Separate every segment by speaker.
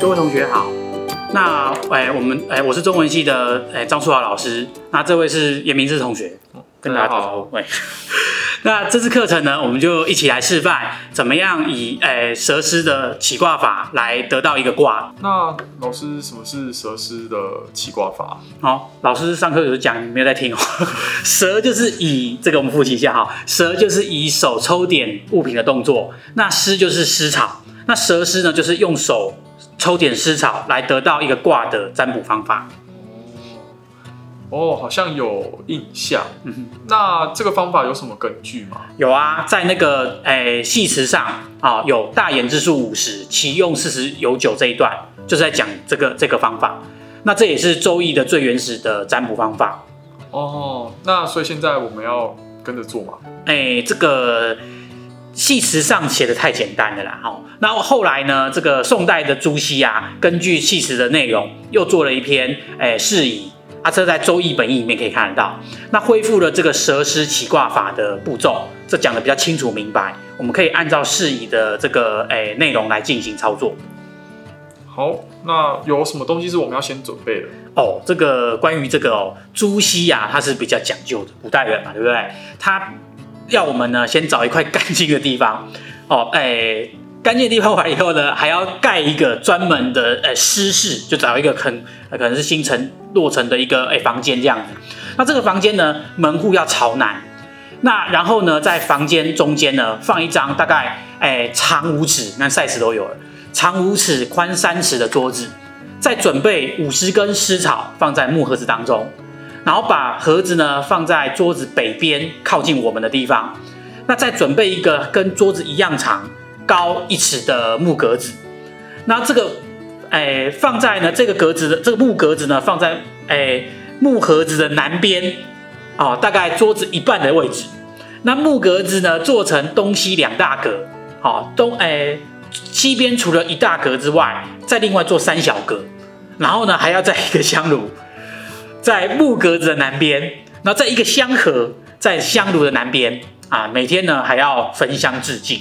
Speaker 1: 各位同学好，那哎，我们哎，我是中文系的哎张淑华老师，那这位是严明志同学，跟大家打招呼。喂，那这次课程呢，我们就一起来示范怎么样以哎蛇师的起卦法来得到一个卦。
Speaker 2: 那老师，什么是蛇师的起卦法？
Speaker 1: 好，老师上课有讲，没有在听哦。蛇就是以这个我们复习一下哈，蛇就是以手抽点物品的动作，那师就是湿草，那蛇师呢就是用手抽点丝草来得到一个卦的占卜方法。
Speaker 2: 哦，好像有印象。嗯，那这个方法有什么根据吗？
Speaker 1: 有啊，在那个诶系辞上啊，有大言之数五十，其用四十有九这一段，就是在讲这个这个方法。那这也是周易的最原始的占卜方法。
Speaker 2: 哦，那所以现在我们要跟着做吗？
Speaker 1: 哎，这个系辞上写的太简单了啦。哈，那后来呢，这个宋代的朱熹啊，根据系辞的内容，又做了一篇诶释疑。啊，这在《周易本义》里面可以看得到。那恢复了这个蛇师起卦法的步骤，这讲的比较清楚明白。我们可以按照释疑的这个诶内容来进行操作。
Speaker 2: 好，那有什么东西是我们要先准备的？
Speaker 1: 哦，这个关于这个哦，朱熹呀，他是比较讲究的，古代人嘛，对不对？他要我们呢先找一块干净的地方。哦，诶。干净的地方完以后呢，还要盖一个专门的呃湿室，就找一个很可能是星辰落成的一个诶房间这样子。那这个房间呢，门户要朝南。那然后呢，在房间中间呢，放一张大概诶长五尺，那 size 都有了，长五尺、宽三尺的桌子。再准备五十根湿草放在木盒子当中，然后把盒子呢放在桌子北边靠近我们的地方。那再准备一个跟桌子一样长。高一尺的木格子，那这个，哎，放在呢这个格子的这个木格子呢，放在哎木盒子的南边，哦，大概桌子一半的位置。那木格子呢，做成东西两大格，好，东哎西边除了一大格之外，再另外做三小格，然后呢还要再一个香炉，在木格子的南边，然后在一个香盒在香炉的南边啊，每天呢还要焚香致敬。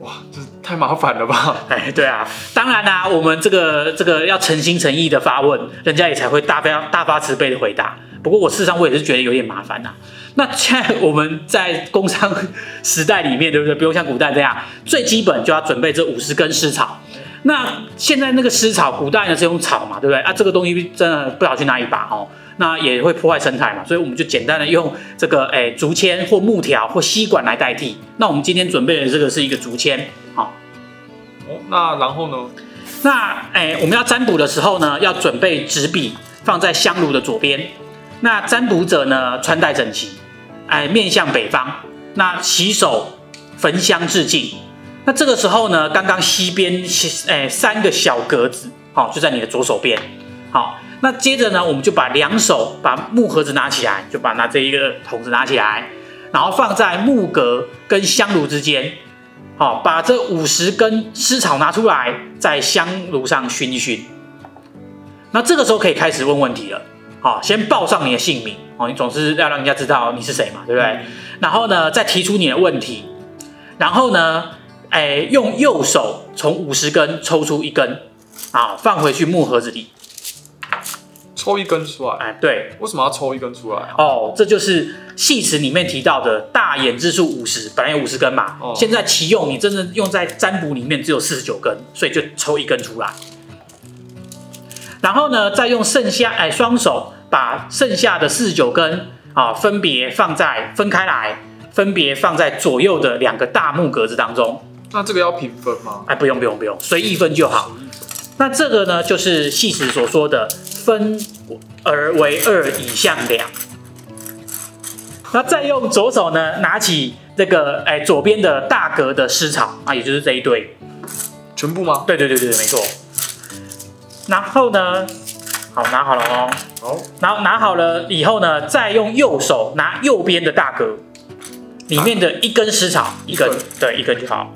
Speaker 2: 哇，这太麻烦了吧？
Speaker 1: 哎，对啊，当然啦，我们这个这个要诚心诚意的发问，人家也才会大发大发慈悲的回答。不过我事实上我也是觉得有点麻烦呐。那现在我们在工商时代里面，对不对？不用像古代这样，最基本就要准备这五十根湿草。那现在那个湿草，古代呢是用草嘛，对不对？啊，这个东西真的不知道去哪里拔哦。那也会破坏生态嘛，所以我们就简单的用这个诶竹签或木条或吸管来代替。那我们今天准备的这个是一个竹签，好。
Speaker 2: 哦，那然后呢？
Speaker 1: 那诶我们要占卜的时候呢，要准备纸笔放在香炉的左边。那占卜者呢，穿戴整齐，哎面向北方。那洗手焚香致敬。那这个时候呢，刚刚西边诶三个小格子，好就在你的左手边，好。那接着呢，我们就把两手把木盒子拿起来，就把拿这一个桶子拿起来，然后放在木格跟香炉之间，好，把这五十根湿草拿出来，在香炉上熏一熏。那这个时候可以开始问问题了，好，先报上你的姓名，哦，你总是要让人家知道你是谁嘛，对不对？然后呢，再提出你的问题，然后呢，哎，用右手从五十根抽出一根，啊，放回去木盒子里。
Speaker 2: 抽一根出来，
Speaker 1: 哎，对，
Speaker 2: 为什么要抽一根出来？
Speaker 1: 哦，这就是戏词里面提到的大眼之数五十，本来有五十根嘛，现在其用你真正用在占卜里面只有四十九根，所以就抽一根出来。然后呢，再用剩下哎双手把剩下的四十九根啊分别放在分开来，分别放在左右的两个大木格子当中。
Speaker 2: 那这个要平分吗？
Speaker 1: 哎，不用不用不用，随意分就好。那这个呢，就是戏词所说的。分而为二以向两，那再用左手呢拿起这个哎左边的大格的湿草啊，也就是这一堆，
Speaker 2: 全部吗？
Speaker 1: 对对对对，没错。然后呢，好拿好了哦，
Speaker 2: 好，
Speaker 1: 然后拿好了以后呢，再用右手拿右边的大格里面的一根湿草，一根，对，一根就好，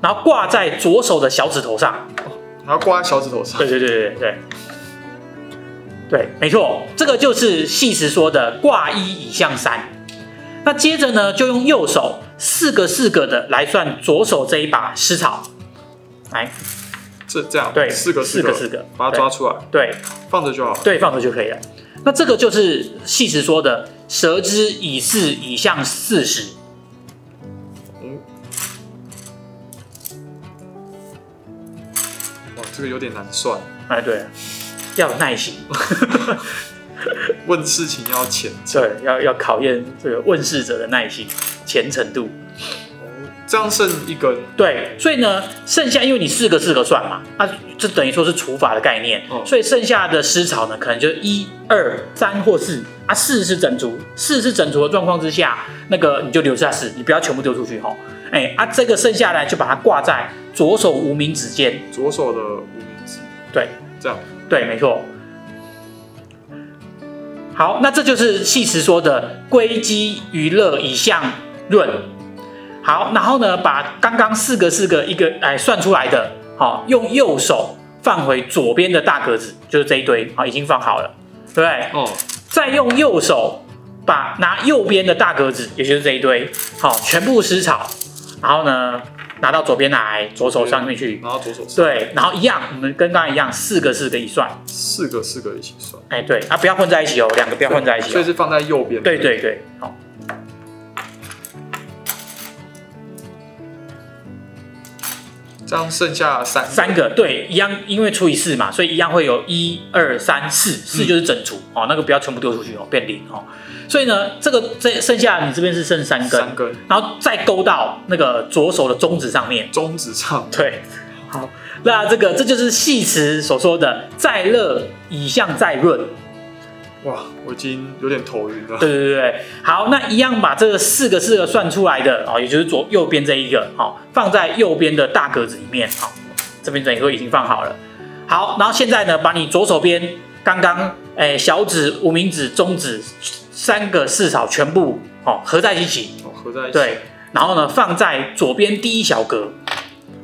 Speaker 1: 然后挂在左手的小指头上，
Speaker 2: 然后挂在小指头上，
Speaker 1: 对对对对对。对，没错，这个就是细时说的挂一以向三。那接着呢，就用右手四个四个的来算左手这一把湿草。来，
Speaker 2: 这这样，
Speaker 1: 对，
Speaker 2: 四个四个
Speaker 1: 四四个，
Speaker 2: 把它抓出来，
Speaker 1: 对，
Speaker 2: 放着就好了。
Speaker 1: 对，放着就可以了。那这个就是细时说的“蛇之以四以向四十”。
Speaker 2: 这个有点难算。
Speaker 1: 哎，对，要有耐心。
Speaker 2: 问事情要虔诚，
Speaker 1: 对，要要考验这个问事者的耐心、虔诚度。
Speaker 2: 这样剩一根，
Speaker 1: 对，所以呢，剩下因为你四个四个算嘛，那这等于说是除法的概念，
Speaker 2: 哦
Speaker 1: 所以剩下的湿草呢，可能就一二三或四啊，四是整除，四是整除的状况之下，那个你就留下四，你不要全部丢出去哈。哎啊，这个剩下来就把它挂在左手无名指尖，
Speaker 2: 左手的无名指，
Speaker 1: 对，
Speaker 2: 这样，
Speaker 1: 对，没错。好，那这就是戏词说的归基娱乐以象论。好，然后呢，把刚刚四个四个一个哎算出来的，好，用右手放回左边的大格子，就是这一堆，好，已经放好了，对不对？
Speaker 2: 哦，
Speaker 1: 再用右手把拿右边的大格子，也就是这一堆，好，全部湿草，然后呢拿到左边来，左手上面去，
Speaker 2: 然后左手上，
Speaker 1: 对，然后一样，我们跟刚才一样，四个四个一算，
Speaker 2: 四个四个一起算，
Speaker 1: 哎，对，啊，不要混在一起哦，两个不要混在一起、哦，
Speaker 2: 所以是放在右边。
Speaker 1: 对对对，好，
Speaker 2: 这样剩下三
Speaker 1: 三个，对，一样，因为除以四嘛，所以一样会有一二三四，四就是整除、哦，那个不要全部丢出去哦，变零哦。所以呢，这个这剩下你这边是剩三根，
Speaker 2: 三根，
Speaker 1: 然后再勾到那个左手的中指上面，
Speaker 2: 中指上，
Speaker 1: 对，好，那这个这就是戏词所说的再热以象再润，
Speaker 2: 哇，我已经有点头晕了。
Speaker 1: 对对对对，好，那一样把这个四个四个算出来的哦，也就是左右边这一个，好、放在右边的大格子里面，好、这边等于说已经放好了。好，然后现在呢，把你左手边刚刚诶小指、无名指、中指三个四草全部哦合在一起，
Speaker 2: 哦，合在一起。，
Speaker 1: 对，然后呢放在左边第一小格，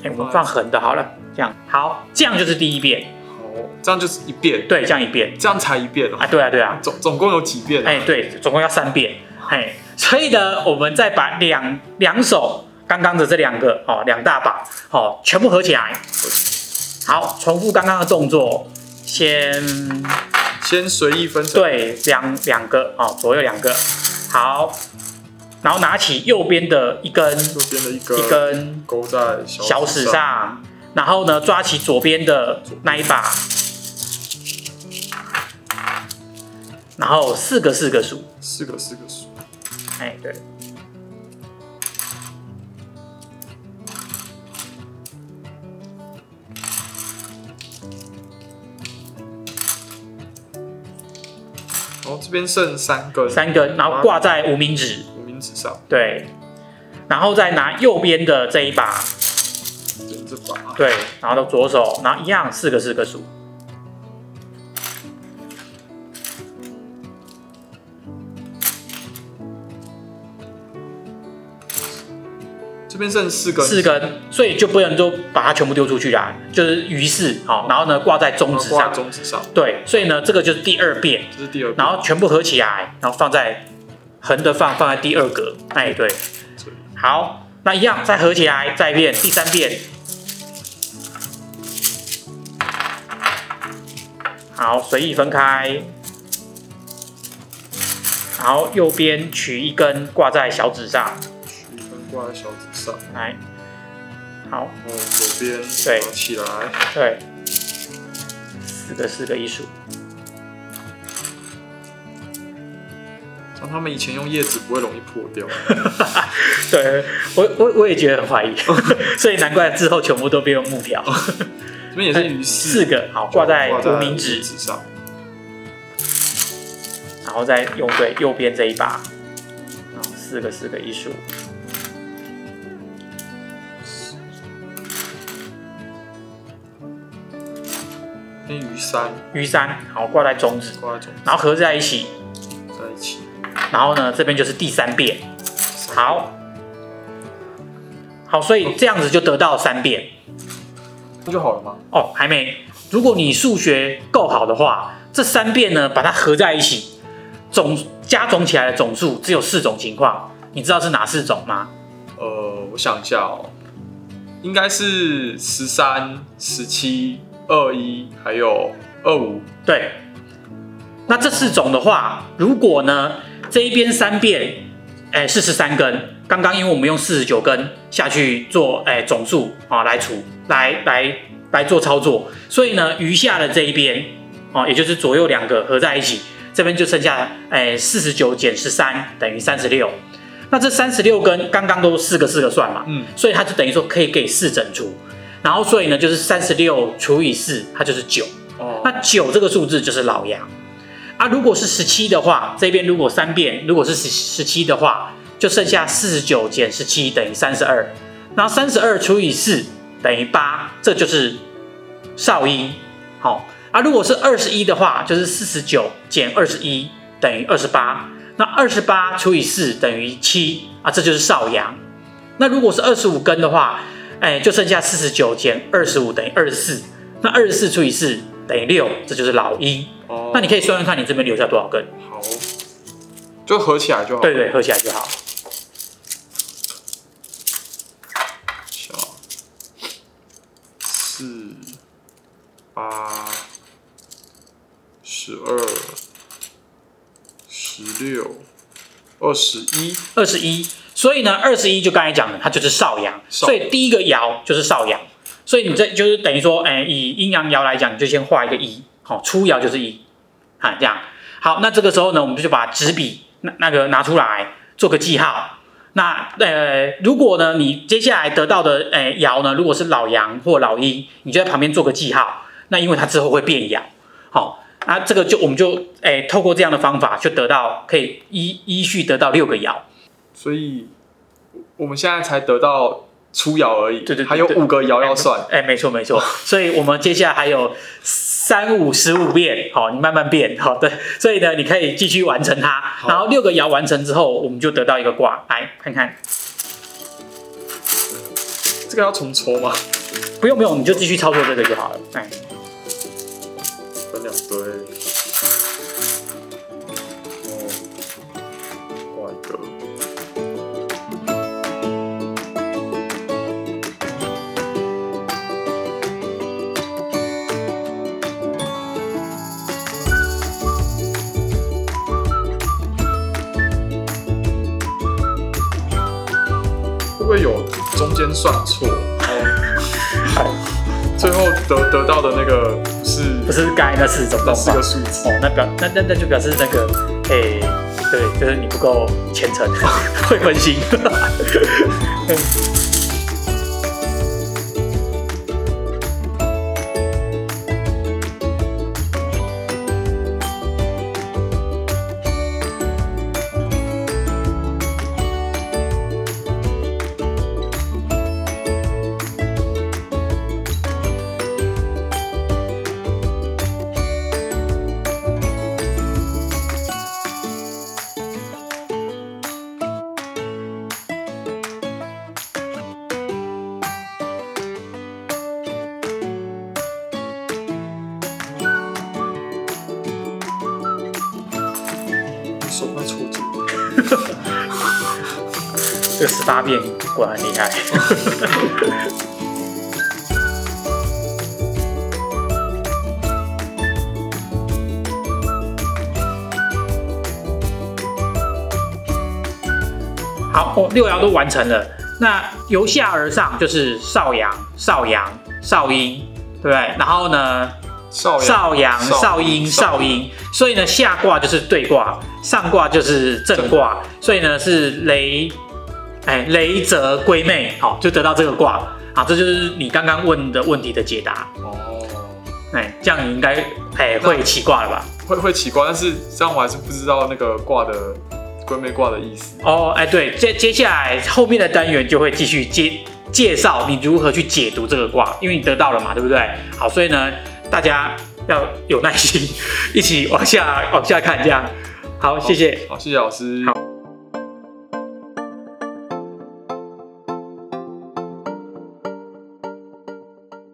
Speaker 1: 哎，我们放横的好了，这样好，这样就是第一遍，
Speaker 2: 好，这样就是一遍，
Speaker 1: 对，这样一遍
Speaker 2: 这样才一遍哦。
Speaker 1: 啊，对啊对啊，
Speaker 2: 总总共有几遍啊？
Speaker 1: 哎，对，总共要三遍。哎，所以呢，我们再把两两手刚刚的这两个哦，两大把哦，全部合起来。好，重复刚刚的动作，先
Speaker 2: 先随意分成，
Speaker 1: 对两两个哦，左右两个。好，然后拿起右边的一根
Speaker 2: 右边的一根
Speaker 1: 一根
Speaker 2: 勾在
Speaker 1: 小
Speaker 2: 小
Speaker 1: 指，上，然后呢，抓起左边的那一把，然后四个四个数。
Speaker 2: 四个四个数。
Speaker 1: 哎，对。
Speaker 2: 这边剩三根，
Speaker 1: 三根，然后挂在无名指，
Speaker 2: 无名指上，
Speaker 1: 对，然后再拿右边的这一把，
Speaker 2: 这把，
Speaker 1: 对，然后到左手，然后一样四个四个数，
Speaker 2: 这边剩四根，
Speaker 1: 四根，所以就不能就把它全部丢出去啦，就是于是好，然后呢挂在中指上，
Speaker 2: 中指上，
Speaker 1: 对，所以呢这个就是第二遍，
Speaker 2: 这是第二。
Speaker 1: 然后全部合起来，然后放在横的放放在第二格，哎，对，好，那一样再合起来，再一遍，第三遍。好，随意分开。然后右边取一根挂在小指上，
Speaker 2: 取一根挂在小指上，
Speaker 1: 来，好，
Speaker 2: 然后左边
Speaker 1: 对。
Speaker 2: 拿起来，
Speaker 1: 对，四个四个一数，
Speaker 2: 像他们以前用叶子不会容易破掉。
Speaker 1: 对我我我也觉得很怀疑，所以难怪之后全部都变用木条，
Speaker 2: 这边也是鱼四
Speaker 1: 四个好挂在无名指，
Speaker 2: 指上，
Speaker 1: 然后再用对右边这一把，然后四个四个一数，
Speaker 2: 跟鱼三
Speaker 1: 鱼三好挂在中指，
Speaker 2: 挂在中指
Speaker 1: 然后合在一起，
Speaker 2: 在一起。
Speaker 1: 然后呢这边就是第三遍，好，好，所以这样子就得到三遍。
Speaker 2: 那就好了吗？
Speaker 1: 哦，还没。如果你数学够好的话，这三遍呢把它合在一起，总加总起来的总数只有四种情况，你知道是哪四种吗？
Speaker 2: 呃，我想一下哦，应该是十三、十七、二一，还有二五。
Speaker 1: 对，那这四种的话，如果呢这一边三遍，哎是十三根，刚刚因为我们用四十九根下去做哎总数啊来除来来来做操作，所以呢余下的这一边哦，也就是左右两个合在一起，这边就剩下哎四十九减十三等于三十六。那这三十六根刚刚都四个四个算嘛，
Speaker 2: 嗯，
Speaker 1: 所以它就等于说可以给四整除，然后所以呢就是三十六除以四，它就是九。
Speaker 2: 哦，
Speaker 1: 那九这个数字就是老阳啊。如果是十七的话，这边如果三遍，如果是十十七的话，就剩下四十九减十七等于三十二，然后三十二除以四等于八，这就是少阴。好啊，如果是二十一的话，就是四十九减二十一等于二十八，那二十八除以四等于七啊，这就是少阳。那如果是二十五根的话，哎，就剩下四十九减二十五等于二十四，那二十四除以四等于六，这就是老一。
Speaker 2: 哦，
Speaker 1: 那你可以算算看，你这边留下多少根？
Speaker 2: 好，就合起来就好。
Speaker 1: 对对，合起来就好。
Speaker 2: 小四八十二十六二十一，
Speaker 1: 二十一，所以呢，二十一就刚才讲的，它就是少阳，所以第一个爻就是少阳，所以你这就是等于说，哎，以阴阳爻来讲，你就先画一个一，好，初爻就是一，啊，这样，好，那这个时候呢，我们就把纸笔那那个拿出来做个记号。那呃，如果呢，你接下来得到的诶爻呢，如果是老阳或老阴，你就在旁边做个记号。那因为它之后会变爻，好，那这个就我们就诶透过这样的方法，就得到可以依依序得到六个爻。
Speaker 2: 所以我们现在才得到初爻而已。
Speaker 1: 对对对
Speaker 2: 还有五个爻要算。
Speaker 1: 哎，没错没错，所以我们接下来还有三五十五遍，好，你慢慢变，好对，所以呢，你可以继续完成它，然后六个爻完成之后，我们就得到一个卦，来看看，
Speaker 2: 这个要重抽吗？
Speaker 1: 不用不用，你就继续操作这个就好了，哎，
Speaker 2: 分两堆。算错？然后最后得得到的那个不是
Speaker 1: 不是刚才那四种
Speaker 2: 那四个数字
Speaker 1: 哦，那表那那那就表示那个，哎，对，就是你不够虔诚，会分心。
Speaker 2: 手
Speaker 1: 这个十八变果然很厉害。好，哦，六爻都完成了。那由下而上就是少阳、少阳、少阴，对不对？然后呢，
Speaker 2: 少
Speaker 1: 少阳、少阴、少阴，所以呢，下卦就是对卦，上卦就是正卦，所以呢是雷，哎，雷泽归妹，好，就得到这个卦，好，这就是你刚刚问的问题的解答，
Speaker 2: 哦，
Speaker 1: 哎，这样你应该哎会起卦了吧？
Speaker 2: 会会起卦，但是这样我还是不知道那个卦的归妹卦的意思。
Speaker 1: 哦，哎，对，接接下来后面的单元就会继续介介绍你如何去解读这个卦，因为你得到了嘛，对不对？好，所以呢，大家要有耐心，一起往下往下看，这样。好，谢谢。
Speaker 2: 好，谢谢老师。
Speaker 1: 好